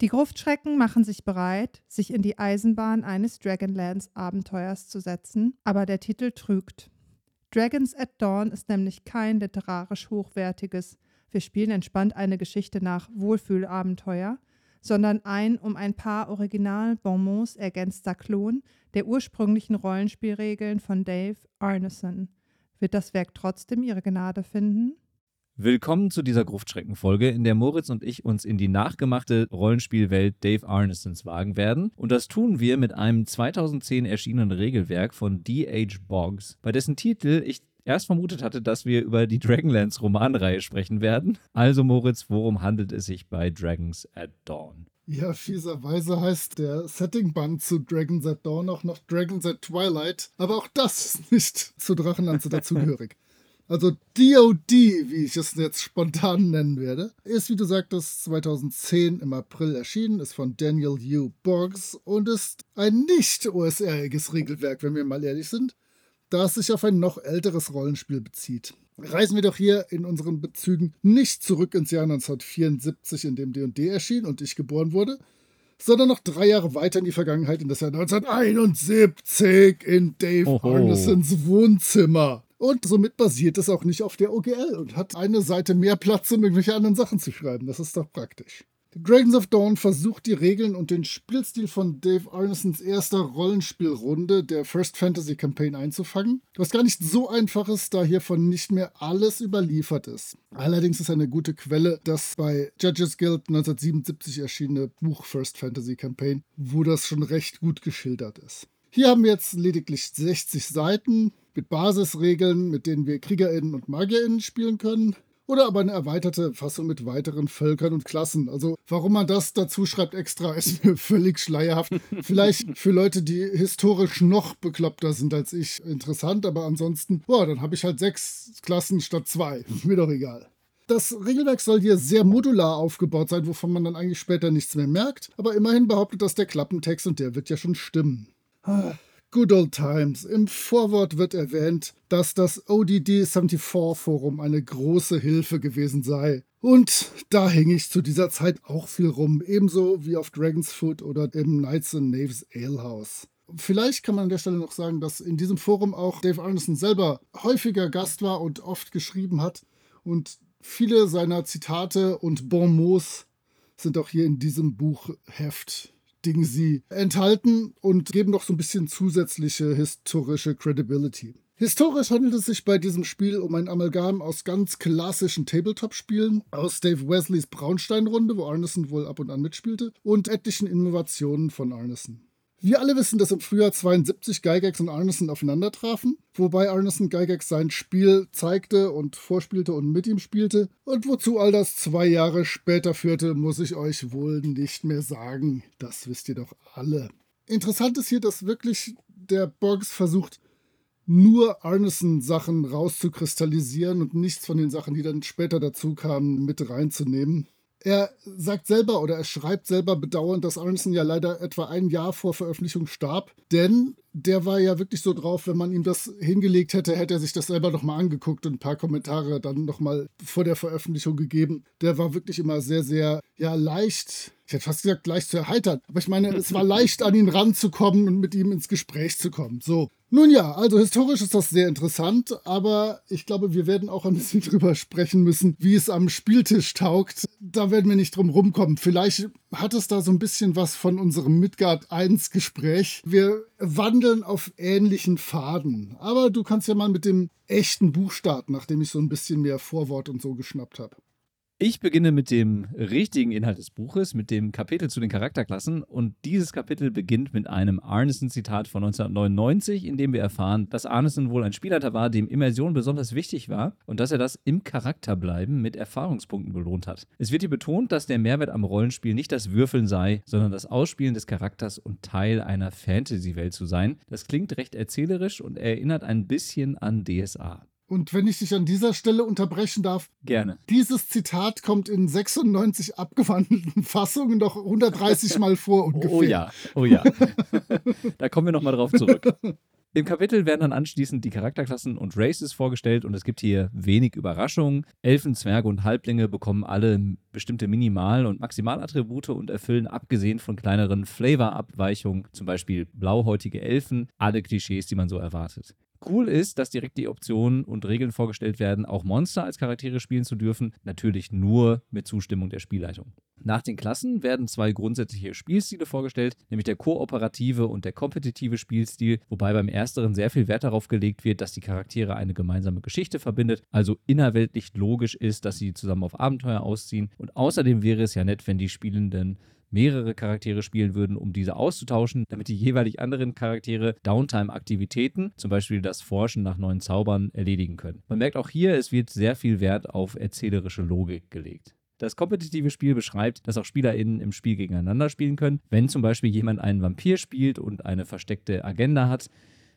Die Gruftschrecken machen sich bereit, sich in die Eisenbahn eines Dragonlance-Abenteuers zu setzen, aber der Titel trügt. Dragons at Dawn ist nämlich kein literarisch hochwertiges, wir spielen entspannt eine Geschichte nach Wohlfühlabenteuer, sondern ein um ein paar Original-Bonbons ergänzter Klon der ursprünglichen Rollenspielregeln von Dave Arneson. Wird das Werk trotzdem ihre Gnade finden? Willkommen zu dieser Gruftschreckenfolge, in der Moritz und ich uns in die nachgemachte Rollenspielwelt Dave Arnesons wagen werden. Und das tun wir mit einem 2010 erschienenen Regelwerk von D.H. Boggs, bei dessen Titel ich erst vermutet hatte, dass wir über die Dragonlance Romanreihe sprechen werden. Also Moritz, worum handelt es sich bei Dragons at Dawn? Ja, fieserweise heißt der Setting-Band zu Dragons at Dawn auch noch Dragons at Twilight, aber auch das ist nicht zu Drachenlanze dazugehörig. Also DOD, wie ich es jetzt spontan nennen werde, ist, wie du sagtest, 2010 im April erschienen, ist von Daniel U. Boggs und ist ein nicht OSR-iges Regelwerk, wenn wir mal ehrlich sind, da es sich auf ein noch älteres Rollenspiel bezieht. Reisen wir doch hier in unseren Bezügen nicht zurück ins Jahr 1974, in dem D&D erschien und ich geboren wurde, sondern noch drei Jahre weiter in die Vergangenheit, in das Jahr 1971, in Dave Arnesons Wohnzimmer. Und somit basiert es auch nicht auf der OGL und hat eine Seite mehr Platz, um irgendwelche anderen Sachen zu schreiben. Das ist doch praktisch. Dragons of Dawn versucht die Regeln und den Spielstil von Dave Arnesons erster Rollenspielrunde der First Fantasy Campaign einzufangen, was gar nicht so einfach ist, da hiervon nicht mehr alles überliefert ist. Allerdings ist eine gute Quelle das bei Judges Guild 1977 erschienene Buch First Fantasy Campaign, wo das schon recht gut geschildert ist. Hier haben wir jetzt lediglich 60 Seiten mit Basisregeln, mit denen wir KriegerInnen und MagierInnen spielen können. Oder aber eine erweiterte Fassung mit weiteren Völkern und Klassen. Also, warum man das dazu schreibt extra, ist mir völlig schleierhaft. Vielleicht für Leute, die historisch noch bekloppter sind als ich, interessant, aber ansonsten, boah, dann habe ich halt sechs Klassen statt zwei. mir doch egal. Das Regelwerk soll hier sehr modular aufgebaut sein, wovon man dann eigentlich später nichts mehr merkt. Aber immerhin behauptet das der Klappentext und der wird ja schon stimmen. Good old times. Im Vorwort wird erwähnt, dass das ODD 74 Forum eine große Hilfe gewesen sei. Und da hing ich zu dieser Zeit auch viel rum, ebenso wie auf Dragon's Foot oder im Knights and Knaves Alehouse. Vielleicht kann man an der Stelle noch sagen, dass in diesem Forum auch Dave Arneson selber häufiger Gast war und oft geschrieben hat. Und viele seiner Zitate und Bonmots sind auch hier in diesem Buchheft Ding sie enthalten und geben noch so ein bisschen zusätzliche historische Credibility. Historisch handelt es sich bei diesem Spiel um ein Amalgam aus ganz klassischen Tabletop-Spielen, aus Dave Wesleys Braunstein-Runde, wo Arneson wohl ab und an mitspielte, und etlichen Innovationen von Arneson. Wir alle wissen, dass im Frühjahr 72 Gygax und Arneson aufeinander trafen, wobei Arneson Gygax sein Spiel zeigte und vorspielte und mit ihm spielte. Und wozu all das zwei Jahre später führte, muss ich euch wohl nicht mehr sagen. Das wisst ihr doch alle. Interessant ist hier, dass wirklich der Boggs versucht, nur Arneson-Sachen rauszukristallisieren und nichts von den Sachen, die dann später dazu kamen, mit reinzunehmen. Er sagt selber oder er schreibt selber bedauernd, dass Arneson ja leider etwa ein Jahr vor Veröffentlichung starb, denn der war ja wirklich so drauf, wenn man ihm das hingelegt hätte, hätte er sich das selber nochmal angeguckt und ein paar Kommentare dann nochmal vor der Veröffentlichung gegeben. Der war wirklich immer sehr, sehr, ja, leicht, ich hätte fast gesagt, leicht zu erheitern, aber ich meine, es war leicht an ihn ranzukommen und mit ihm ins Gespräch zu kommen. So. Nun ja, also historisch ist das sehr interessant, aber ich glaube, wir werden auch ein bisschen drüber sprechen müssen, wie es am Spieltisch taugt. Da werden wir nicht drum rumkommen. Vielleicht hat es da so ein bisschen was von unserem Midgard 1 Gespräch. Wir wandeln auf ähnlichen Faden. Aber du kannst ja mal mit dem echten Buch starten, nachdem ich so ein bisschen mehr Vorwort und so geschnappt habe. Ich beginne mit dem richtigen Inhalt des Buches, mit dem Kapitel zu den Charakterklassen. Und dieses Kapitel beginnt mit einem Arneson-Zitat von 1999, in dem wir erfahren, dass Arneson wohl ein Spielleiter war, dem Immersion besonders wichtig war und dass er das im Charakterbleiben mit Erfahrungspunkten belohnt hat. Es wird hier betont, dass der Mehrwert am Rollenspiel nicht das Würfeln sei, sondern das Ausspielen des Charakters und Teil einer Fantasy-Welt zu sein. Das klingt recht erzählerisch und erinnert ein bisschen an DSA. Und wenn ich dich an dieser Stelle unterbrechen darf, gerne. Dieses Zitat kommt in 96 abgewandelten Fassungen noch 130 Mal vor ungefähr. Oh ja, oh ja. da kommen wir nochmal drauf zurück. Im Kapitel werden dann anschließend die Charakterklassen und Races vorgestellt und es gibt hier wenig Überraschungen. Elfen, Zwerge und Halblinge bekommen alle bestimmte Minimal- und Maximalattribute und erfüllen abgesehen von kleineren Flavor-Abweichungen, zum Beispiel blauhäutige Elfen, alle Klischees, die man so erwartet. Cool ist, dass direkt die Optionen und Regeln vorgestellt werden, auch Monster als Charaktere spielen zu dürfen, natürlich nur mit Zustimmung der Spielleitung. Nach den Klassen werden zwei grundsätzliche Spielstile vorgestellt, nämlich der kooperative und der kompetitive Spielstil, wobei beim ersteren sehr viel Wert darauf gelegt wird, dass die Charaktere eine gemeinsame Geschichte verbindet, also innerweltlich logisch ist, dass sie zusammen auf Abenteuer ausziehen. Und außerdem wäre es ja nett, wenn die Spielenden mehrere Charaktere spielen würden, um diese auszutauschen, damit die jeweilig anderen Charaktere Downtime-Aktivitäten, zum Beispiel das Forschen nach neuen Zaubern, erledigen können. Man merkt auch hier, es wird sehr viel Wert auf erzählerische Logik gelegt. Das kompetitive Spiel beschreibt, dass auch SpielerInnen im Spiel gegeneinander spielen können. Wenn zum Beispiel jemand einen Vampir spielt und eine versteckte Agenda hat,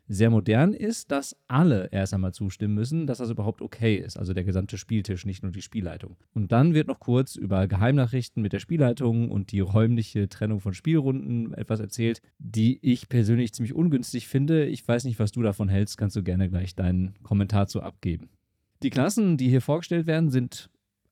sehr modern ist, dass alle erst einmal zustimmen müssen, dass das überhaupt okay ist. Also der gesamte Spieltisch, nicht nur die Spielleitung. Und dann wird noch kurz über Geheimnachrichten mit der Spielleitung und die räumliche Trennung von Spielrunden etwas erzählt, die ich persönlich ziemlich ungünstig finde. Ich weiß nicht, was du davon hältst. Kannst du gerne gleich deinen Kommentar zu abgeben. Die Klassen, die hier vorgestellt werden, sind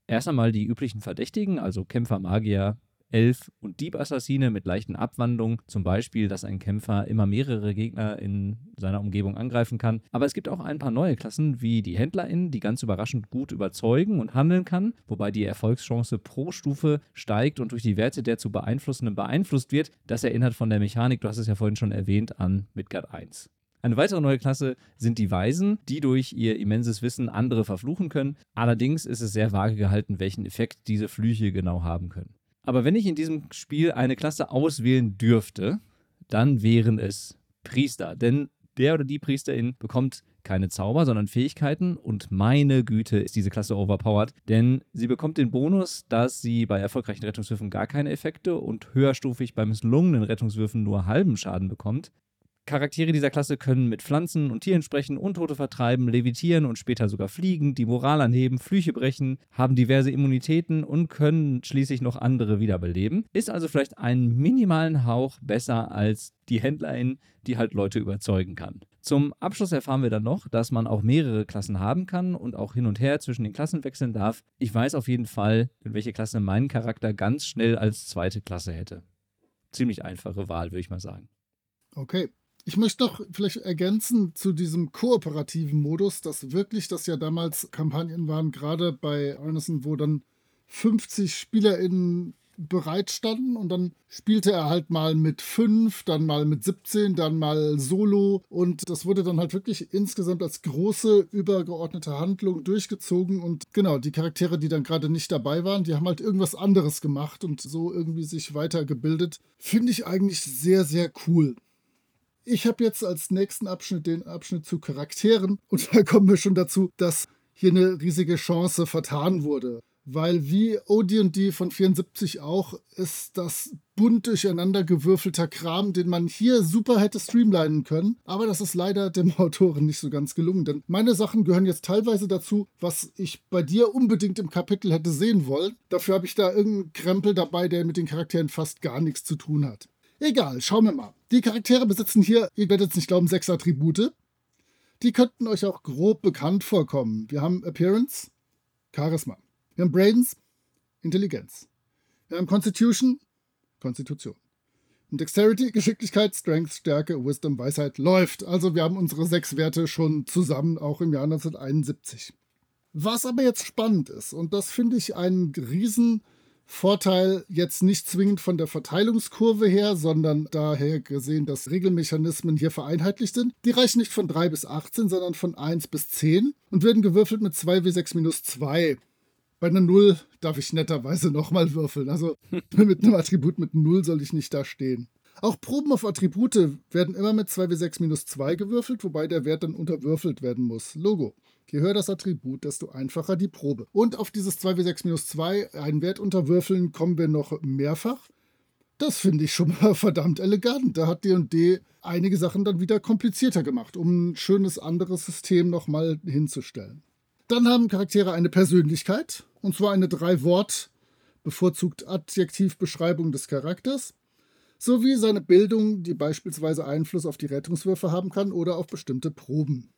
erst einmal die üblichen Verdächtigen, also Kämpfer, Magier, Elf und Diebassassine mit leichten Abwandlungen, zum Beispiel, dass ein Kämpfer immer mehrere Gegner in seiner Umgebung angreifen kann. Aber es gibt auch ein paar neue Klassen, wie die HändlerInnen, die ganz überraschend gut überzeugen und handeln kann, wobei die Erfolgschance pro Stufe steigt und durch die Werte der zu beeinflussenden beeinflusst wird. Das erinnert von der Mechanik, du hast es ja vorhin schon erwähnt, an Midgard 1. Eine weitere neue Klasse sind die Weisen, die durch ihr immenses Wissen andere verfluchen können. Allerdings ist es sehr vage gehalten, welchen Effekt diese Flüche genau haben können. Aber wenn ich in diesem Spiel eine Klasse auswählen dürfte, dann wären es Priester. Denn der oder die Priesterin bekommt keine Zauber, sondern Fähigkeiten und meine Güte ist diese Klasse overpowered, denn sie bekommt den Bonus, dass sie bei erfolgreichen Rettungswürfen gar keine Effekte und höherstufig bei misslungenen Rettungswürfen nur halben Schaden bekommt. Charaktere dieser Klasse können mit Pflanzen und Tieren sprechen, Untote vertreiben, levitieren und später sogar fliegen, die Moral anheben, Flüche brechen, haben diverse Immunitäten und können schließlich noch andere wiederbeleben. Ist also vielleicht einen minimalen Hauch besser als die Händlerin, die halt Leute überzeugen kann. Zum Abschluss erfahren wir dann noch, dass man auch mehrere Klassen haben kann und auch hin und her zwischen den Klassen wechseln darf. Ich weiß auf jeden Fall, in welche Klasse mein Charakter ganz schnell als zweite Klasse hätte. Ziemlich einfache Wahl, würde ich mal sagen. Okay, ich möchte noch vielleicht ergänzen zu diesem kooperativen Modus, dass wirklich das ja damals Kampagnen waren, gerade bei Arneson, wo dann 50 SpielerInnen bereitstanden und dann spielte er halt mal mit 5, dann mal mit 17, dann mal solo und das wurde dann halt wirklich insgesamt als große übergeordnete Handlung durchgezogen und genau, die Charaktere, die dann gerade nicht dabei waren, die haben halt irgendwas anderes gemacht und so irgendwie sich weitergebildet. Finde ich eigentlich sehr, sehr cool. Ich habe jetzt als nächsten Abschnitt den Abschnitt zu Charakteren und da kommen wir schon dazu, dass hier eine riesige Chance vertan wurde. Weil wie OD&D von 74 auch ist das bunt durcheinander gewürfelter Kram, den man hier super hätte streamlinen können. Aber das ist leider dem Autoren nicht so ganz gelungen. Denn meine Sachen gehören jetzt teilweise dazu, was ich bei dir unbedingt im Kapitel hätte sehen wollen. Dafür habe ich da irgendeinen Krempel dabei, der mit den Charakteren fast gar nichts zu tun hat. Egal, schauen wir mal. Die Charaktere besitzen hier, ihr werdet es nicht glauben, sechs Attribute. Die könnten euch auch grob bekannt vorkommen. Wir haben Appearance, Charisma. Wir haben Brains, Intelligenz. Wir haben Constitution, Konstitution. Und Dexterity, Geschicklichkeit, Strength, Stärke, Wisdom, Weisheit läuft. Also wir haben unsere sechs Werte schon zusammen, auch im Jahr 1971. Was aber jetzt spannend ist, und das finde ich einen riesen Vorteil jetzt nicht zwingend von der Verteilungskurve her, sondern daher gesehen, dass Regelmechanismen hier vereinheitlicht sind. Die reichen nicht von 3 bis 18, sondern von 1 bis 10 und werden gewürfelt mit 2 W6 minus 2. Bei einer Null darf ich netterweise nochmal würfeln. Also mit einem Attribut mit Null soll ich nicht da stehen. Auch Proben auf Attribute werden immer mit 2w6 minus 2 gewürfelt, wobei der Wert dann unterwürfelt werden muss. Logo. Je höher das Attribut, desto einfacher die Probe. Und auf dieses 2w6 minus 2, einen Wert unterwürfeln, kommen wir noch mehrfach. Das finde ich schon mal verdammt elegant. Da hat D&D einige Sachen dann wieder komplizierter gemacht, um ein schönes anderes System nochmal hinzustellen. Dann haben Charaktere eine Persönlichkeit, und zwar eine Drei-Wort- bevorzugt Adjektivbeschreibung des Charakters, sowie seine Bildung, die beispielsweise Einfluss auf die Rettungswürfe haben kann oder auf bestimmte Proben.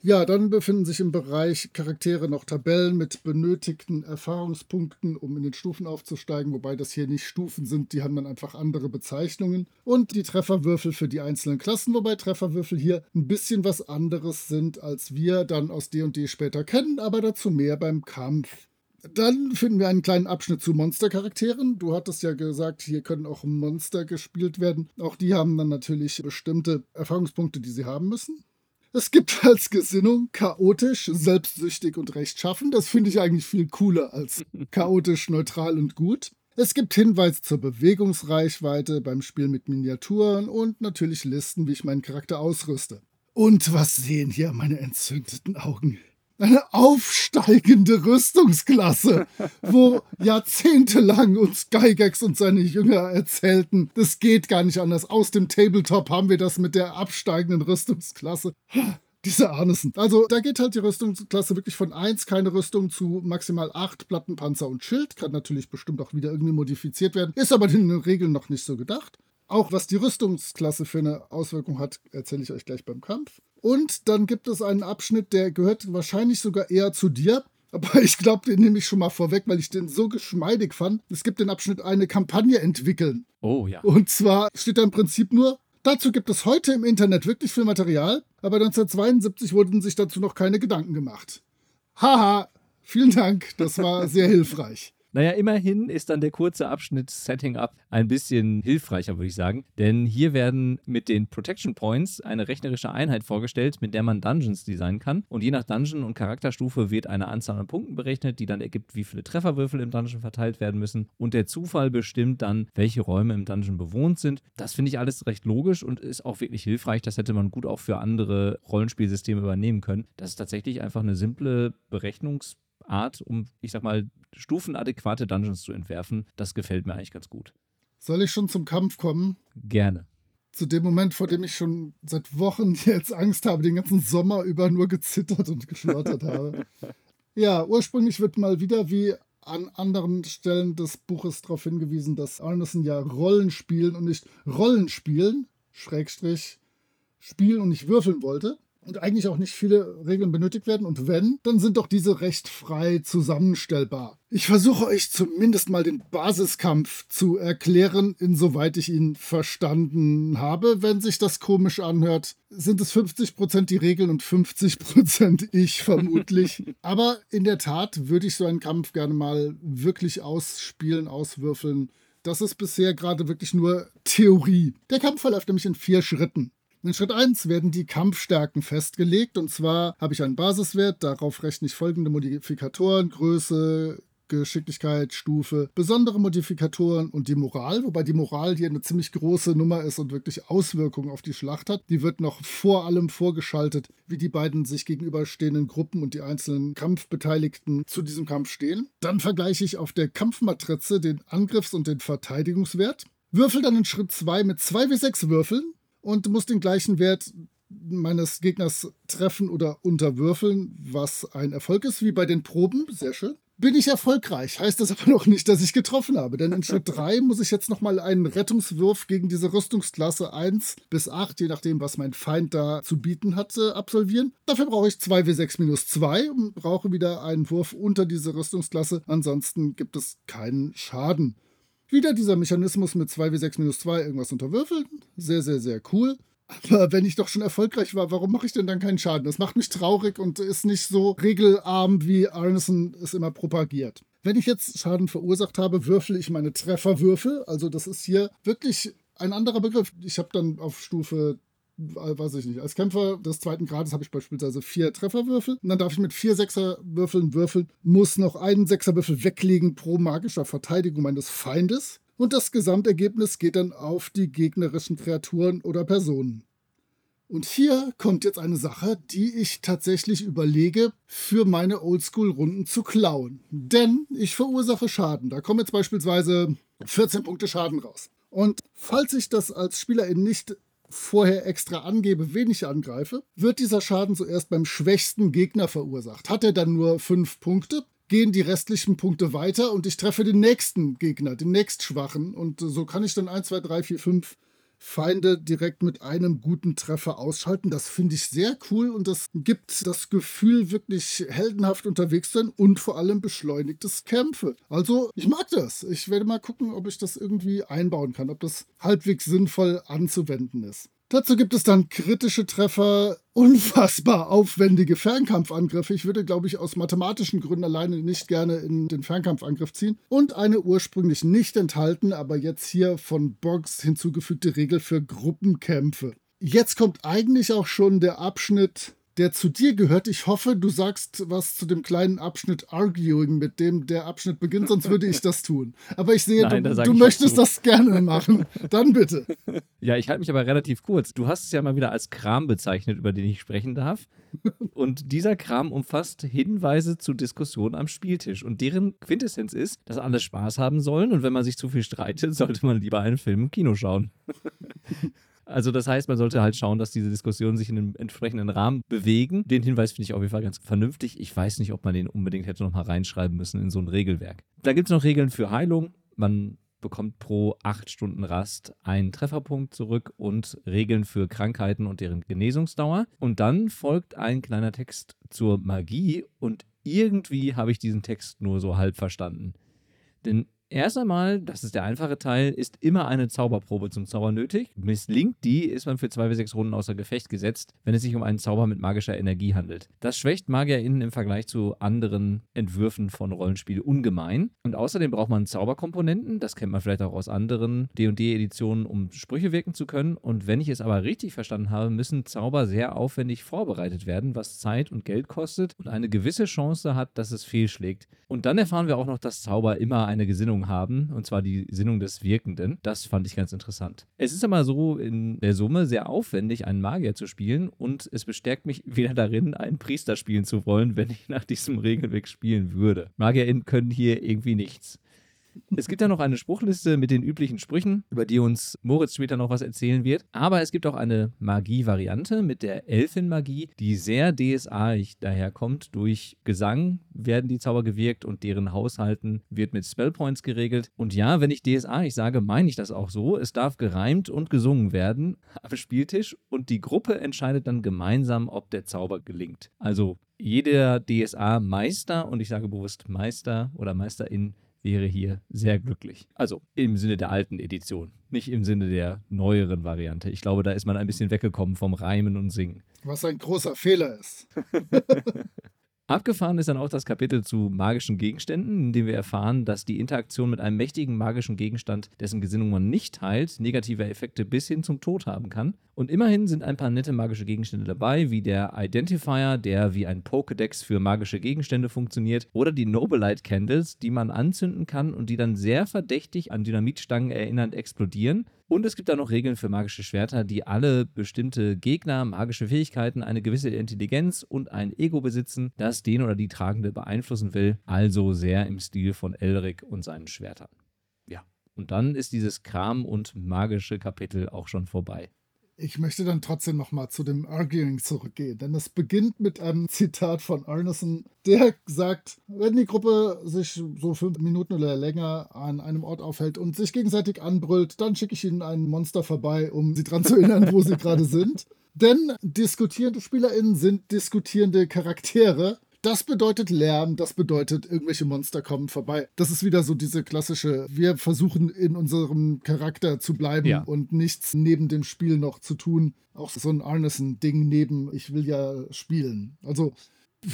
Ja, dann befinden sich im Bereich Charaktere noch Tabellen mit benötigten Erfahrungspunkten, um in den Stufen aufzusteigen, wobei das hier nicht Stufen sind, die haben dann einfach andere Bezeichnungen. Und die Trefferwürfel für die einzelnen Klassen, wobei Trefferwürfel hier ein bisschen was anderes sind, als wir dann aus D&D später kennen, aber dazu mehr beim Kampf. Dann finden wir einen kleinen Abschnitt zu Monstercharakteren. Du hattest ja gesagt, hier können auch Monster gespielt werden. Auch die haben dann natürlich bestimmte Erfahrungspunkte, die sie haben müssen. Es gibt als Gesinnung chaotisch, selbstsüchtig und rechtschaffen. Das finde ich eigentlich viel cooler als chaotisch, neutral und gut. Es gibt Hinweise zur Bewegungsreichweite beim Spiel mit Miniaturen und natürlich Listen, wie ich meinen Charakter ausrüste. Und was sehen hier meine entzündeten Augen? Eine aufsteigende Rüstungsklasse, wo jahrzehntelang uns Gygax und seine Jünger erzählten, das geht gar nicht anders. Aus dem Tabletop haben wir das mit der absteigenden Rüstungsklasse. Diese Arnesen. Also, da geht halt die Rüstungsklasse wirklich von 1, keine Rüstung, zu maximal 8 Plattenpanzer und Schild. Kann natürlich bestimmt auch wieder irgendwie modifiziert werden. Ist aber in den Regeln noch nicht so gedacht. Auch was die Rüstungsklasse für eine Auswirkung hat, erzähle ich euch gleich beim Kampf. Und dann gibt es einen Abschnitt, der gehört wahrscheinlich sogar eher zu dir. Aber ich glaube, den nehme ich schon mal vorweg, weil ich den so geschmeidig fand. Es gibt den Abschnitt eine Kampagne entwickeln. Oh ja. Und zwar steht da im Prinzip nur, dazu gibt es heute im Internet wirklich viel Material, aber 1972 wurden sich dazu noch keine Gedanken gemacht. Haha, vielen Dank, das war sehr hilfreich. Naja, immerhin ist dann der kurze Abschnitt Setting Up ein bisschen hilfreicher, würde ich sagen. Denn hier werden mit den Protection Points eine rechnerische Einheit vorgestellt, mit der man Dungeons designen kann. Und je nach Dungeon und Charakterstufe wird eine Anzahl an Punkten berechnet, die dann ergibt, wie viele Trefferwürfel im Dungeon verteilt werden müssen. Und der Zufall bestimmt dann, welche Räume im Dungeon bewohnt sind. Das finde ich alles recht logisch und ist auch wirklich hilfreich. Das hätte man gut auch für andere Rollenspielsysteme übernehmen können. Das ist tatsächlich einfach eine simple Berechnungs- Art, um, ich sag mal, stufenadäquate Dungeons zu entwerfen. Das gefällt mir eigentlich ganz gut. Soll ich schon zum Kampf kommen? Gerne. Zu dem Moment, vor dem ich schon seit Wochen jetzt Angst habe, den ganzen Sommer über nur gezittert und geschlottert habe. Ja, ursprünglich wird mal wieder wie an anderen Stellen des Buches darauf hingewiesen, dass Arneson ja Rollen spielen und nicht Rollenspielen, Schrägstrich, spielen und nicht würfeln wollte und eigentlich auch nicht viele Regeln benötigt werden. Und wenn, dann sind doch diese recht frei zusammenstellbar. Ich versuche euch zumindest mal den Basiskampf zu erklären, insoweit ich ihn verstanden habe. Wenn sich das komisch anhört, sind es 50% die Regeln und 50% ich vermutlich. Aber in der Tat würde ich so einen Kampf gerne mal wirklich ausspielen, auswürfeln. Das ist bisher gerade wirklich nur Theorie. Der Kampf verläuft nämlich in vier Schritten. In Schritt 1 werden die Kampfstärken festgelegt und zwar habe ich einen Basiswert, darauf rechne ich folgende Modifikatoren, Größe, Geschicklichkeit, Stufe, besondere Modifikatoren und die Moral, wobei die Moral hier eine ziemlich große Nummer ist und wirklich Auswirkungen auf die Schlacht hat. Die wird noch vor allem vorgeschaltet, wie die beiden sich gegenüberstehenden Gruppen und die einzelnen Kampfbeteiligten zu diesem Kampf stehen. Dann vergleiche ich auf der Kampfmatrize den Angriffs- und den Verteidigungswert. Würfel dann in Schritt 2 mit 2 w 6 Würfeln und muss den gleichen Wert meines Gegners treffen oder unterwürfeln, was ein Erfolg ist, wie bei den Proben. Sehr schön. Bin ich erfolgreich, heißt das aber noch nicht, dass ich getroffen habe, denn in Schritt 3 muss ich jetzt nochmal einen Rettungswurf gegen diese Rüstungsklasse 1 bis 8, je nachdem, was mein Feind da zu bieten hatte, absolvieren. Dafür brauche ich 2w6 minus 2 und brauche wieder einen Wurf unter diese Rüstungsklasse, ansonsten gibt es keinen Schaden. Wieder dieser Mechanismus mit 2w6 minus 2 irgendwas unterwürfeln. Sehr, sehr, sehr cool. Aber wenn ich doch schon erfolgreich war, warum mache ich denn dann keinen Schaden? Das macht mich traurig und ist nicht so regelarm, wie Arneson es immer propagiert. Wenn ich jetzt Schaden verursacht habe, würfel ich meine Trefferwürfel. Also das ist hier wirklich ein anderer Begriff. Ich habe dann auf Stufe weiß ich nicht, als Kämpfer des zweiten Grades habe ich beispielsweise vier Trefferwürfel und dann darf ich mit vier Sechserwürfeln würfeln, muss noch einen Sechserwürfel weglegen pro magischer Verteidigung meines Feindes und das Gesamtergebnis geht dann auf die gegnerischen Kreaturen oder Personen. Und hier kommt jetzt eine Sache, die ich tatsächlich überlege, für meine Oldschool-Runden zu klauen. Denn ich verursache Schaden. Da kommen jetzt beispielsweise 14 Punkte Schaden raus. Und falls ich das als Spielerin nicht vorher extra angebe, wen ich angreife, wird dieser Schaden zuerst beim schwächsten Gegner verursacht. Hat er dann nur 5 Punkte, gehen die restlichen Punkte weiter und ich treffe den nächsten Gegner, den nächstschwachen. Und so kann ich dann 1, 2, 3, 4, 5 Feinde direkt mit einem guten Treffer ausschalten. Das finde ich sehr cool und das gibt das Gefühl, wirklich heldenhaft unterwegs zu sein und vor allem beschleunigtes Kämpfe. Also, ich mag das. Ich werde mal gucken, ob ich das irgendwie einbauen kann, ob das halbwegs sinnvoll anzuwenden ist. Dazu gibt es dann kritische Treffer, unfassbar aufwendige Fernkampfangriffe. Ich würde, glaube ich, aus mathematischen Gründen alleine nicht gerne in den Fernkampfangriff ziehen. Und eine ursprünglich nicht enthalten, aber jetzt hier von Boggs hinzugefügte Regel für Gruppenkämpfe. Jetzt kommt eigentlich auch schon der Abschnitt der zu dir gehört. Ich hoffe, du sagst was zu dem kleinen Abschnitt Arguing, mit dem der Abschnitt beginnt, sonst würde ich das tun. Aber ich sehe, Nein, du, du möchtest das gerne machen. Dann bitte. Ja, ich halte mich aber relativ kurz. Du hast es ja mal wieder als Kram bezeichnet, über den ich sprechen darf. Und dieser Kram umfasst Hinweise zu Diskussionen am Spieltisch. Und deren Quintessenz ist, dass alle Spaß haben sollen. Und wenn man sich zu viel streitet, sollte man lieber einen Film im Kino schauen. Also das heißt, man sollte halt schauen, dass diese Diskussionen sich in einem entsprechenden Rahmen bewegen. Den Hinweis finde ich auf jeden Fall ganz vernünftig. Ich weiß nicht, ob man den unbedingt hätte nochmal reinschreiben müssen in so ein Regelwerk. Da gibt es noch Regeln für Heilung. Man bekommt pro acht Stunden Rast einen Trefferpunkt zurück und Regeln für Krankheiten und deren Genesungsdauer. Und dann folgt ein kleiner Text zur Magie und irgendwie habe ich diesen Text nur so halb verstanden. Denn Erst einmal, das ist der einfache Teil, ist immer eine Zauberprobe zum Zauber nötig. Misslingt die, ist man für zwei bis sechs Runden außer Gefecht gesetzt, wenn es sich um einen Zauber mit magischer Energie handelt. Das schwächt MagierInnen im Vergleich zu anderen Entwürfen von Rollenspiel ungemein. Und außerdem braucht man Zauberkomponenten, das kennt man vielleicht auch aus anderen D&D-Editionen, um Sprüche wirken zu können. Und wenn ich es aber richtig verstanden habe, müssen Zauber sehr aufwendig vorbereitet werden, was Zeit und Geld kostet und eine gewisse Chance hat, dass es fehlschlägt. Und dann erfahren wir auch noch, dass Zauber immer eine Gesinnung Sinnung haben, und zwar die Sinnung des Wirkenden. Das fand ich ganz interessant. Es ist aber so in der Summe sehr aufwendig, einen Magier zu spielen und es bestärkt mich wieder darin, einen Priester spielen zu wollen, wenn ich nach diesem Regelweg spielen würde. MagierInnen können hier irgendwie nichts. Es gibt ja noch eine Spruchliste mit den üblichen Sprüchen, über die uns Moritz später noch was erzählen wird. Aber es gibt auch eine Magie-Variante mit der Elfenmagie, die sehr DSA-ig daherkommt. Durch Gesang werden die Zauber gewirkt und deren Haushalten wird mit Spellpoints geregelt. Und ja, wenn ich DSA-ig sage, meine ich das auch so. Es darf gereimt und gesungen werden am Spieltisch und die Gruppe entscheidet dann gemeinsam, ob der Zauber gelingt. Also jeder DSA-Meister, und ich sage bewusst Meister oder Meisterin, wäre hier sehr glücklich. Also im Sinne der alten Edition, nicht im Sinne der neueren Variante. Ich glaube, da ist man ein bisschen weggekommen vom Reimen und Singen. Was ein großer Fehler ist. Abgefahren ist dann auch das Kapitel zu magischen Gegenständen, in dem wir erfahren, dass die Interaktion mit einem mächtigen magischen Gegenstand, dessen Gesinnung man nicht teilt, negative Effekte bis hin zum Tod haben kann. Und immerhin sind ein paar nette magische Gegenstände dabei, wie der Identifier, der wie ein Pokédex für magische Gegenstände funktioniert, oder die Nobelite Candles, die man anzünden kann und die dann sehr verdächtig an Dynamitstangen erinnernd explodieren. Und es gibt da noch Regeln für magische Schwerter, die alle bestimmte Gegner, magische Fähigkeiten, eine gewisse Intelligenz und ein Ego besitzen, das den oder die Tragende beeinflussen will. Also sehr im Stil von Elric und seinen Schwertern. Ja, und dann ist dieses Kram und magische Kapitel auch schon vorbei. Ich möchte dann trotzdem nochmal zu dem Arguing zurückgehen, denn es beginnt mit einem Zitat von Arneson, der sagt, wenn die Gruppe sich so fünf Minuten oder länger an einem Ort aufhält und sich gegenseitig anbrüllt, dann schicke ich ihnen ein Monster vorbei, um sie daran zu erinnern, wo sie gerade sind. Denn diskutierende SpielerInnen sind diskutierende Charaktere das bedeutet Lärm, das bedeutet, irgendwelche Monster kommen vorbei. Das ist wieder so diese klassische, wir versuchen in unserem Charakter zu bleiben ja. und nichts neben dem Spiel noch zu tun. Auch so ein Arneson-Ding neben, ich will ja spielen. Also,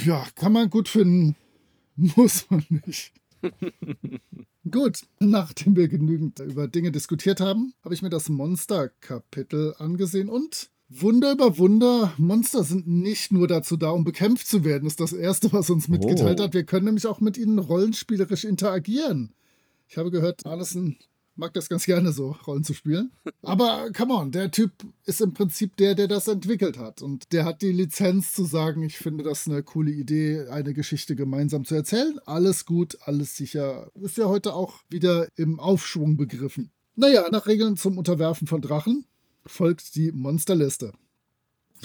ja, kann man gut finden, muss man nicht. Gut, nachdem wir genügend über Dinge diskutiert haben, habe ich mir das Monster-Kapitel angesehen und Wunder über Wunder, Monster sind nicht nur dazu da, um bekämpft zu werden, ist das Erste, was uns mitgeteilt Oh. hat. Wir können nämlich auch mit ihnen rollenspielerisch interagieren. Ich habe gehört, Arneson mag das ganz gerne so, Rollen zu spielen. Aber come on, der Typ ist im Prinzip der, der das entwickelt hat. Und der hat die Lizenz zu sagen, ich finde das eine coole Idee, eine Geschichte gemeinsam zu erzählen. Alles gut, alles sicher. Ist ja heute auch wieder im Aufschwung begriffen. Naja, nach Regeln zum Unterwerfen von Drachen folgt die Monsterliste.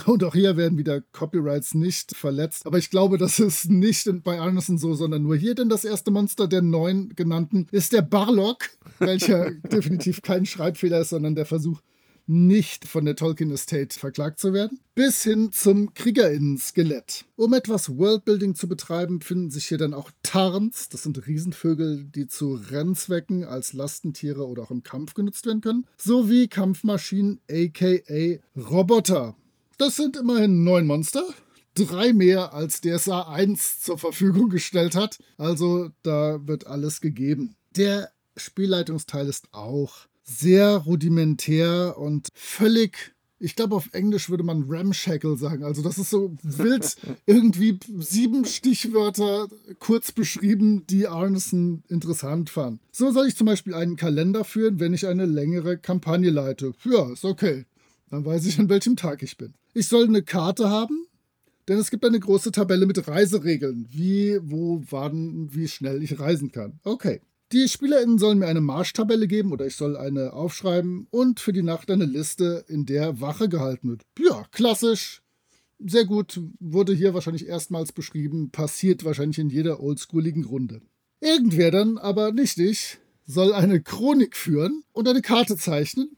Und auch hier werden wieder Copyrights nicht verletzt. Aber ich glaube, das ist nicht bei Arneson so, sondern nur hier. Denn das erste Monster der neun genannten ist der Barlock, welcher definitiv kein Schreibfehler ist, sondern der Versuch, nicht von der Tolkien Estate verklagt zu werden, bis hin zum Kriegerinnen-Skelett. Um etwas Worldbuilding zu betreiben, finden sich hier dann auch Tarns, das sind Riesenvögel, die zu Rennzwecken als Lastentiere oder auch im Kampf genutzt werden können, sowie Kampfmaschinen aka Roboter. Das sind immerhin neun Monster, drei mehr als DSA 1 zur Verfügung gestellt hat, also da wird alles gegeben. Der Spielleitungsteil ist auch sehr rudimentär und völlig, ich glaube auf Englisch würde man ramshackle sagen. Also das ist so wild irgendwie sieben Stichwörter kurz beschrieben, die Arneson interessant fand. So soll ich zum Beispiel einen Kalender führen, wenn ich eine längere Kampagne leite. Ja, ist okay. Dann weiß ich, an welchem Tag ich bin. Ich soll eine Karte haben, denn es gibt eine große Tabelle mit Reiseregeln. Wie, wo, wann, wie schnell ich reisen kann. Okay. Die SpielerInnen sollen mir eine Marschtabelle geben oder ich soll eine aufschreiben und für die Nacht eine Liste, in der Wache gehalten wird. Ja, klassisch. Sehr gut. Wurde hier wahrscheinlich erstmals beschrieben. Passiert wahrscheinlich in jeder oldschooligen Runde. Irgendwer dann, aber nicht ich, soll eine Chronik führen und eine Karte zeichnen.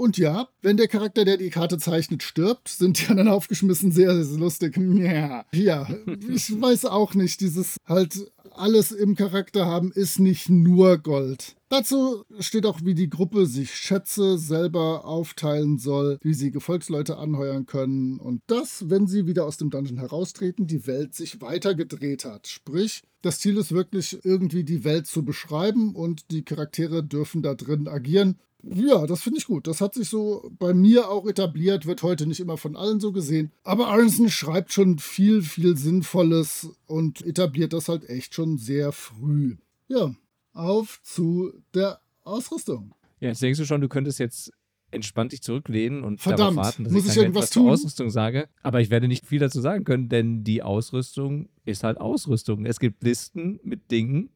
Und ja, wenn der Charakter, der die Karte zeichnet, stirbt, sind die anderen aufgeschmissen sehr, sehr lustig. Ja, ja, ich weiß auch nicht, dieses halt alles im Charakter haben ist nicht nur Gold. Dazu steht auch, wie die Gruppe sich Schätze selber aufteilen soll, wie sie Gefolgsleute anheuern können und dass, wenn sie wieder aus dem Dungeon heraustreten, die Welt sich weitergedreht hat. Sprich, das Ziel ist wirklich irgendwie die Welt zu beschreiben und die Charaktere dürfen da drin agieren. Ja, das finde ich gut. Das hat sich so bei mir auch etabliert, wird heute nicht immer von allen so gesehen. Aber Aronson schreibt schon viel, viel Sinnvolles und etabliert das halt echt schon sehr früh. Ja, auf zu der Ausrüstung. Ja, jetzt denkst du schon, du könntest jetzt entspannt dich zurücklehnen und Verdammt, darauf warten, dass muss ich, ich irgendwas etwas zur tun? Ausrüstung sage. Aber ich werde nicht viel dazu sagen können, denn die Ausrüstung ist halt Ausrüstung. Es gibt Listen mit Dingen,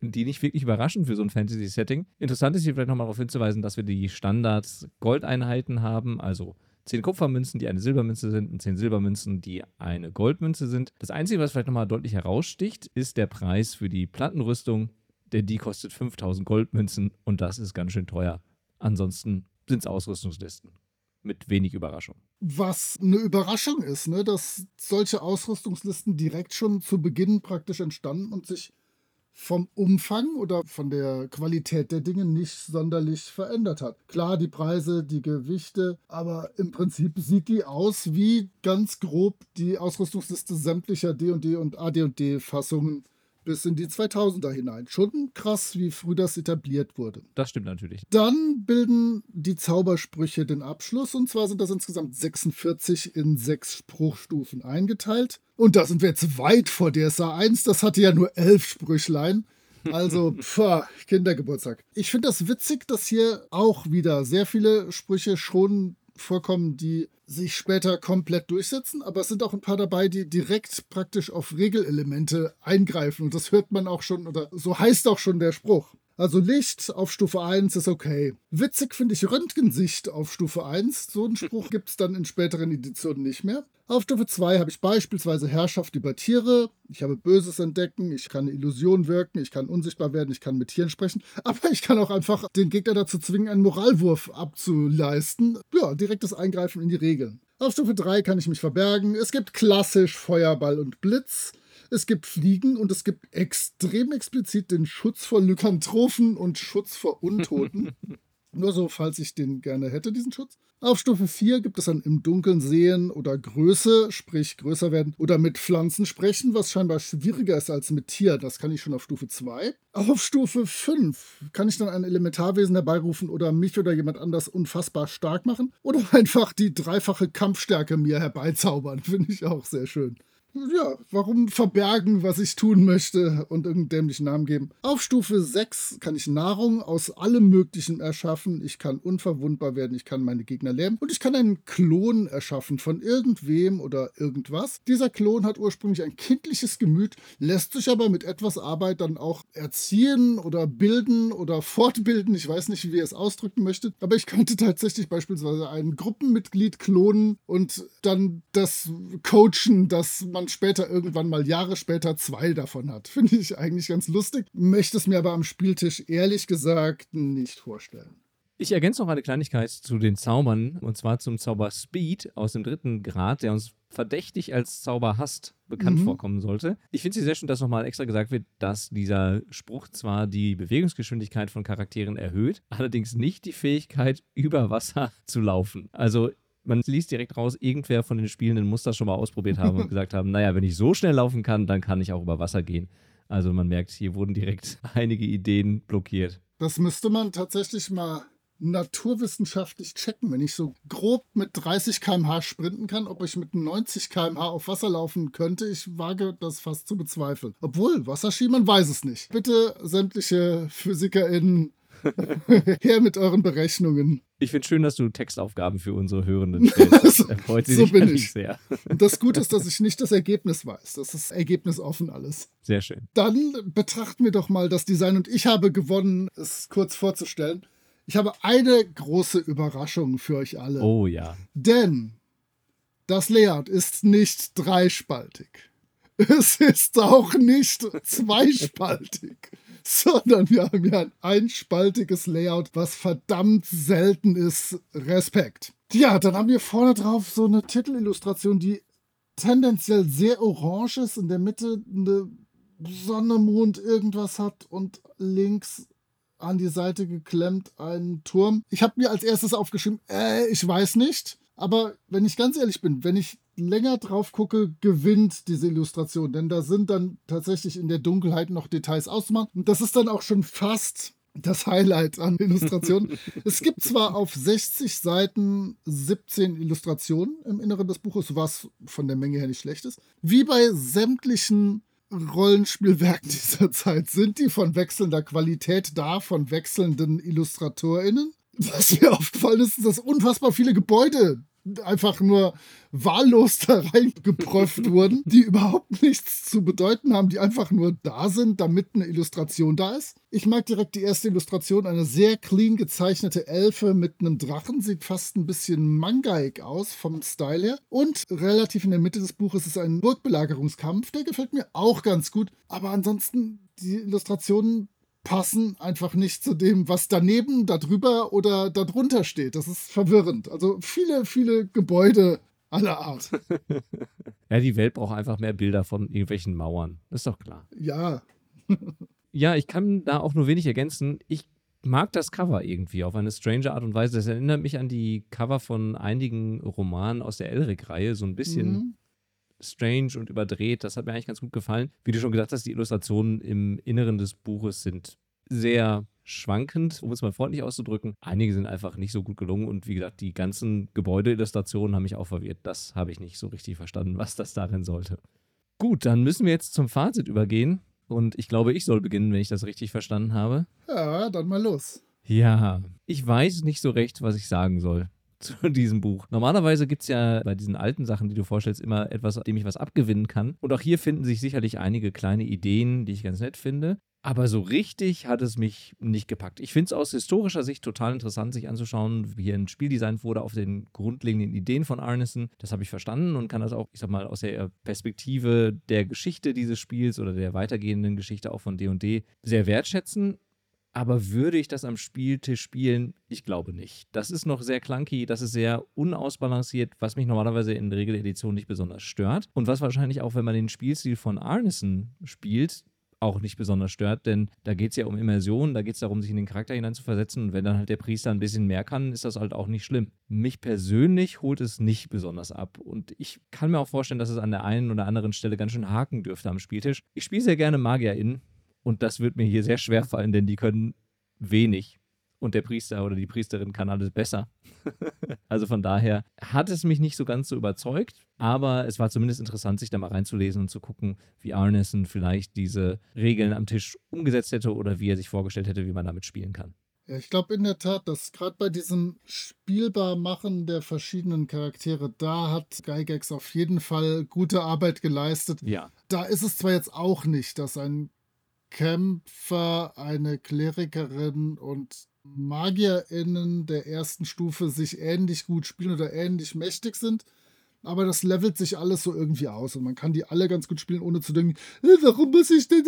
die nicht wirklich überraschen für so ein Fantasy-Setting. Interessant ist hier vielleicht nochmal darauf hinzuweisen, dass wir die Standards-Goldeinheiten haben, also 10 Kupfermünzen, die eine Silbermünze sind und 10 Silbermünzen, die eine Goldmünze sind. Das Einzige, was vielleicht nochmal deutlich heraussticht, ist der Preis für die Plattenrüstung, denn die kostet 5000 Goldmünzen und das ist ganz schön teuer. Ansonsten sind es Ausrüstungslisten mit wenig Überraschung. Was eine Überraschung ist, ne, dass solche Ausrüstungslisten direkt schon zu Beginn praktisch entstanden und sich vom Umfang oder von der Qualität der Dinge nicht sonderlich verändert hat. Klar, die Preise, die Gewichte, aber im Prinzip sieht die aus wie ganz grob die Ausrüstungsliste sämtlicher D&D und AD&D-Fassungen bis in die 2000er hinein. Schon krass, wie früh das etabliert wurde. Das stimmt natürlich. Dann bilden die Zaubersprüche den Abschluss und zwar sind das insgesamt 46 in sechs Spruchstufen eingeteilt. Und da sind wir jetzt weit vor DSA 1, das hatte ja nur elf Sprüchlein. Also, pfah, Kindergeburtstag. Ich finde das witzig, dass hier auch wieder sehr viele Sprüche schon vorkommen, die sich später komplett durchsetzen, aber es sind auch ein paar dabei, die direkt praktisch auf Regelelemente eingreifen und das hört man auch schon oder so heißt auch schon der Spruch. Also Licht auf Stufe 1 ist okay. Witzig finde ich Röntgensicht auf Stufe 1. So einen Spruch gibt es dann in späteren Editionen nicht mehr. Auf Stufe 2 habe ich beispielsweise Herrschaft über Tiere. Ich habe Böses entdecken, ich kann Illusion wirken, ich kann unsichtbar werden, ich kann mit Tieren sprechen. Aber ich kann auch einfach den Gegner dazu zwingen, einen Moralwurf abzuleisten. Ja, direktes Eingreifen in die Regeln. Auf Stufe 3 kann ich mich verbergen. Es gibt klassisch Feuerball und Blitz. Es gibt Fliegen und es gibt extrem explizit den Schutz vor Lykantrophen und Schutz vor Untoten. Nur so, falls ich den gerne hätte, diesen Schutz. Auf Stufe 4 gibt es dann im Dunkeln sehen oder Größe, sprich größer werden oder mit Pflanzen sprechen, was scheinbar schwieriger ist als mit Tier. Das kann ich schon auf Stufe 2. Auf Stufe 5 kann ich dann ein Elementarwesen herbeirufen oder mich oder jemand anders unfassbar stark machen oder einfach die dreifache Kampfstärke mir herbeizaubern. Finde ich auch sehr schön ja, warum verbergen, was ich tun möchte und irgendeinen dämlichen Namen geben? Auf Stufe 6 kann ich Nahrung aus allem Möglichen erschaffen. Ich kann unverwundbar werden, ich kann meine Gegner lähmen und ich kann einen Klon erschaffen von irgendwem oder irgendwas. Dieser Klon hat ursprünglich ein kindliches Gemüt, lässt sich aber mit etwas Arbeit dann auch erziehen oder bilden oder fortbilden. Ich weiß nicht, wie ihr es ausdrücken möchtet, aber ich könnte tatsächlich beispielsweise ein Gruppenmitglied klonen und dann das coachen, dass man später irgendwann mal Jahre später zwei davon hat. Finde ich eigentlich ganz lustig. Möchte es mir aber am Spieltisch ehrlich gesagt nicht vorstellen. Ich ergänze noch eine Kleinigkeit zu den Zaubern, und zwar zum Zauber Speed aus dem dritten Grad, der uns verdächtig als Zauber Hast bekannt mhm. vorkommen sollte. Ich finde es sehr schön, dass nochmal extra gesagt wird, dass dieser Spruch zwar die Bewegungsgeschwindigkeit von Charakteren erhöht, allerdings nicht die Fähigkeit, über Wasser zu laufen. Also man liest direkt raus, irgendwer von den Spielenden muss das schon mal ausprobiert haben und gesagt haben, naja, wenn ich so schnell laufen kann, dann kann ich auch über Wasser gehen. Also man merkt, hier wurden direkt einige Ideen blockiert. Das müsste man tatsächlich mal naturwissenschaftlich checken, wenn ich so grob mit 30 km/h sprinten kann, ob ich mit 90 km/h auf Wasser laufen könnte. Ich wage das fast zu bezweifeln. Obwohl, Wasserski, man weiß es nicht. Bitte sämtliche PhysikerInnen Her mit euren Berechnungen. Ich finde schön, dass du Textaufgaben für unsere Hörenden stellst. Das erfreut sie so sich bin ich. sehr. Und das Gute ist, dass ich nicht das Ergebnis weiß. Das ist ergebnisoffen alles. Sehr schön. Dann betrachten wir doch mal das Design. Und ich habe gewonnen, es kurz vorzustellen. Ich habe eine große Überraschung für euch alle. Oh ja. Denn das Layout ist nicht dreispaltig. Es ist auch nicht zweispaltig sondern wir haben ja ein einspaltiges Layout, was verdammt selten ist. Respekt. Ja, dann haben wir vorne drauf so eine Titelillustration, die tendenziell sehr orange ist, in der Mitte eine Sonne, Mond, irgendwas hat und links an die Seite geklemmt ein Turm. Ich habe mir als erstes aufgeschrieben, äh, ich weiß nicht. Aber wenn ich ganz ehrlich bin, wenn ich länger drauf gucke, gewinnt diese Illustration. Denn da sind dann tatsächlich in der Dunkelheit noch Details auszumachen. Und das ist dann auch schon fast das Highlight an Illustrationen. es gibt zwar auf 60 Seiten 17 Illustrationen im Inneren des Buches, was von der Menge her nicht schlecht ist. Wie bei sämtlichen Rollenspielwerken dieser Zeit sind die von wechselnder Qualität da, von wechselnden IllustratorInnen. Was mir aufgefallen ist, ist, dass unfassbar viele Gebäude einfach nur wahllos da reingeprüft wurden, die überhaupt nichts zu bedeuten haben, die einfach nur da sind, damit eine Illustration da ist. Ich mag direkt die erste Illustration, eine sehr clean gezeichnete Elfe mit einem Drachen, sieht fast ein bisschen mangaig aus vom Style her. Und relativ in der Mitte des Buches ist ein Burgbelagerungskampf, der gefällt mir auch ganz gut. Aber ansonsten, die Illustrationen passen einfach nicht zu dem, was daneben, darüber oder darunter steht. Das ist verwirrend. Also viele, viele Gebäude aller Art. ja, die Welt braucht einfach mehr Bilder von irgendwelchen Mauern. Das ist doch klar. Ja. ja, ich kann da auch nur wenig ergänzen. Ich mag das Cover irgendwie auf eine strange Art und Weise. Das erinnert mich an die Cover von einigen Romanen aus der Elric-Reihe. So ein bisschen mhm. Strange und überdreht. Das hat mir eigentlich ganz gut gefallen. Wie du schon gesagt hast, die Illustrationen im Inneren des Buches sind sehr schwankend, um es mal freundlich auszudrücken. Einige sind einfach nicht so gut gelungen und wie gesagt, die ganzen Gebäudeillustrationen haben mich auch verwirrt. Das habe ich nicht so richtig verstanden, was das darin sollte. Gut, dann müssen wir jetzt zum Fazit übergehen und ich glaube, ich soll beginnen, wenn ich das richtig verstanden habe. Ja, dann mal los. Ja, ich weiß nicht so recht, was ich sagen soll zu diesem Buch. Normalerweise gibt es ja bei diesen alten Sachen, die du vorstellst, immer etwas, dem ich was abgewinnen kann. Und auch hier finden sich sicherlich einige kleine Ideen, die ich ganz nett finde. Aber so richtig hat es mich nicht gepackt. Ich finde es aus historischer Sicht total interessant, sich anzuschauen, wie hier ein Spieldesign wurde auf den grundlegenden Ideen von Arneson. Das habe ich verstanden und kann das auch, ich sag mal, aus der Perspektive der Geschichte dieses Spiels oder der weitergehenden Geschichte auch von D&D sehr wertschätzen. Aber würde ich das am Spieltisch spielen? Ich glaube nicht. Das ist noch sehr clunky, das ist sehr unausbalanciert, was mich normalerweise in Regeledition nicht besonders stört. Und was wahrscheinlich auch, wenn man den Spielstil von Arneson spielt, auch nicht besonders stört, denn da geht es ja um Immersion, da geht es darum, sich in den Charakter hineinzuversetzen und wenn dann halt der Priester ein bisschen mehr kann, ist das halt auch nicht schlimm. Mich persönlich holt es nicht besonders ab und ich kann mir auch vorstellen, dass es an der einen oder anderen Stelle ganz schön haken dürfte am Spieltisch. Ich spiele sehr gerne MagierInnen und das wird mir hier sehr schwer fallen, denn die können wenig und der Priester oder die Priesterin kann alles besser. also von daher hat es mich nicht so ganz so überzeugt, aber es war zumindest interessant, sich da mal reinzulesen und zu gucken, wie Arneson vielleicht diese Regeln am Tisch umgesetzt hätte oder wie er sich vorgestellt hätte, wie man damit spielen kann. Ja, ich glaube in der Tat, dass gerade bei diesem Spielbarmachen der verschiedenen Charaktere, da hat Gygax auf jeden Fall gute Arbeit geleistet. Ja. Da ist es zwar jetzt auch nicht, dass ein Kämpfer, eine Klerikerin und MagierInnen der ersten Stufe sich ähnlich gut spielen oder ähnlich mächtig sind. Aber das levelt sich alles so irgendwie aus und man kann die alle ganz gut spielen, ohne zu denken, äh, warum muss ich denn?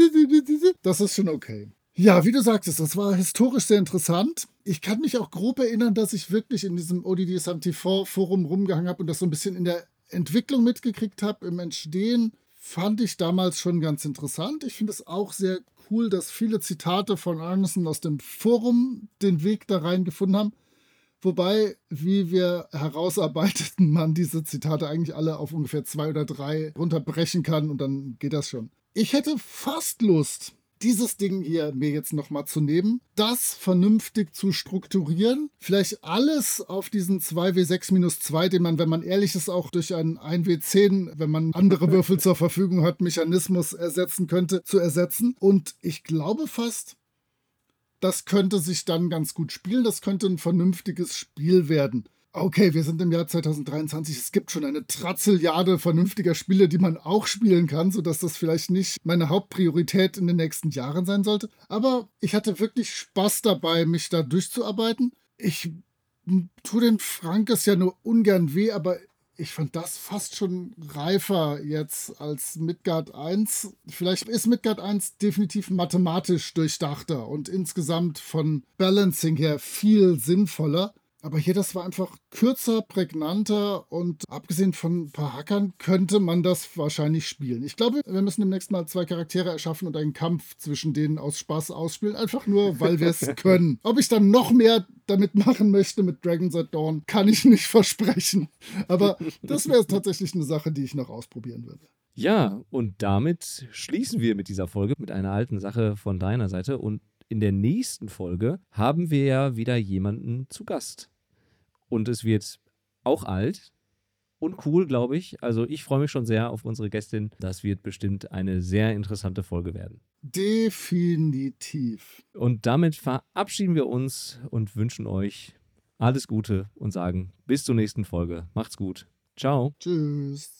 Das ist schon okay. Ja, wie du sagtest, das war historisch sehr interessant. Ich kann mich auch grob erinnern, dass ich wirklich in diesem ODD Santifor Forum rumgehangen habe und das so ein bisschen in der Entwicklung mitgekriegt habe, im Entstehen. Fand ich damals schon ganz interessant. Ich finde es auch sehr cool, dass viele Zitate von Arneson aus dem Forum den Weg da rein gefunden haben. Wobei, wie wir herausarbeiteten, man diese Zitate eigentlich alle auf ungefähr zwei oder drei runterbrechen kann und dann geht das schon. Ich hätte fast Lust, dieses Ding hier mir jetzt nochmal zu nehmen, das vernünftig zu strukturieren, vielleicht alles auf diesen 2W6 minus 2, den man, wenn man ehrlich ist, auch durch einen 1W10, wenn man andere Würfel zur Verfügung hat, Mechanismus ersetzen könnte, zu ersetzen. Und ich glaube fast, das könnte sich dann ganz gut spielen. Das könnte ein vernünftiges Spiel werden okay, wir sind im Jahr 2023, es gibt schon eine Trazilliarde vernünftiger Spiele, die man auch spielen kann, sodass das vielleicht nicht meine Hauptpriorität in den nächsten Jahren sein sollte. Aber ich hatte wirklich Spaß dabei, mich da durchzuarbeiten. Ich tue den Frankes ja nur ungern weh, aber ich fand das fast schon reifer jetzt als Midgard 1. Vielleicht ist Midgard 1 definitiv mathematisch durchdachter und insgesamt von Balancing her viel sinnvoller. Aber hier, das war einfach kürzer, prägnanter und abgesehen von ein paar Hackern könnte man das wahrscheinlich spielen. Ich glaube, wir müssen demnächst mal zwei Charaktere erschaffen und einen Kampf zwischen denen aus Spaß ausspielen. Einfach nur, weil wir es können. Ob ich dann noch mehr damit machen möchte mit Dragon's at Dawn, kann ich nicht versprechen. Aber das wäre tatsächlich eine Sache, die ich noch ausprobieren würde. Ja, und damit schließen wir mit dieser Folge mit einer alten Sache von deiner Seite und in der nächsten Folge haben wir ja wieder jemanden zu Gast. Und es wird auch alt und cool, glaube ich. Also ich freue mich schon sehr auf unsere Gästin. Das wird bestimmt eine sehr interessante Folge werden. Definitiv. Und damit verabschieden wir uns und wünschen euch alles Gute und sagen bis zur nächsten Folge. Macht's gut. Ciao. Tschüss.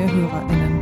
neue HörerInnen.